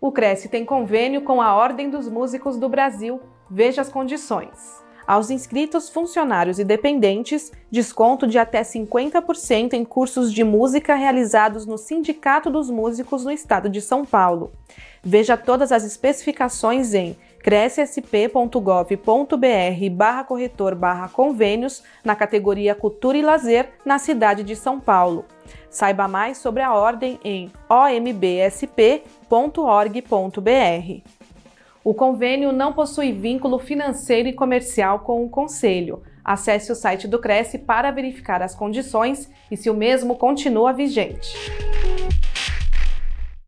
O Cresce tem convênio com a Ordem dos Músicos do Brasil. Veja as condições. Aos inscritos, funcionários e dependentes, desconto de até 50% em cursos de música realizados no Sindicato dos Músicos no Estado de São Paulo. Veja todas as especificações em crescsp.gov.br barra corretor barra convênios na categoria Cultura e Lazer na cidade de São Paulo. Saiba mais sobre a ordem em ombsp.org.br. O convênio não possui vínculo financeiro e comercial com o Conselho. Acesse o site do Cresce para verificar as condições e se o mesmo continua vigente.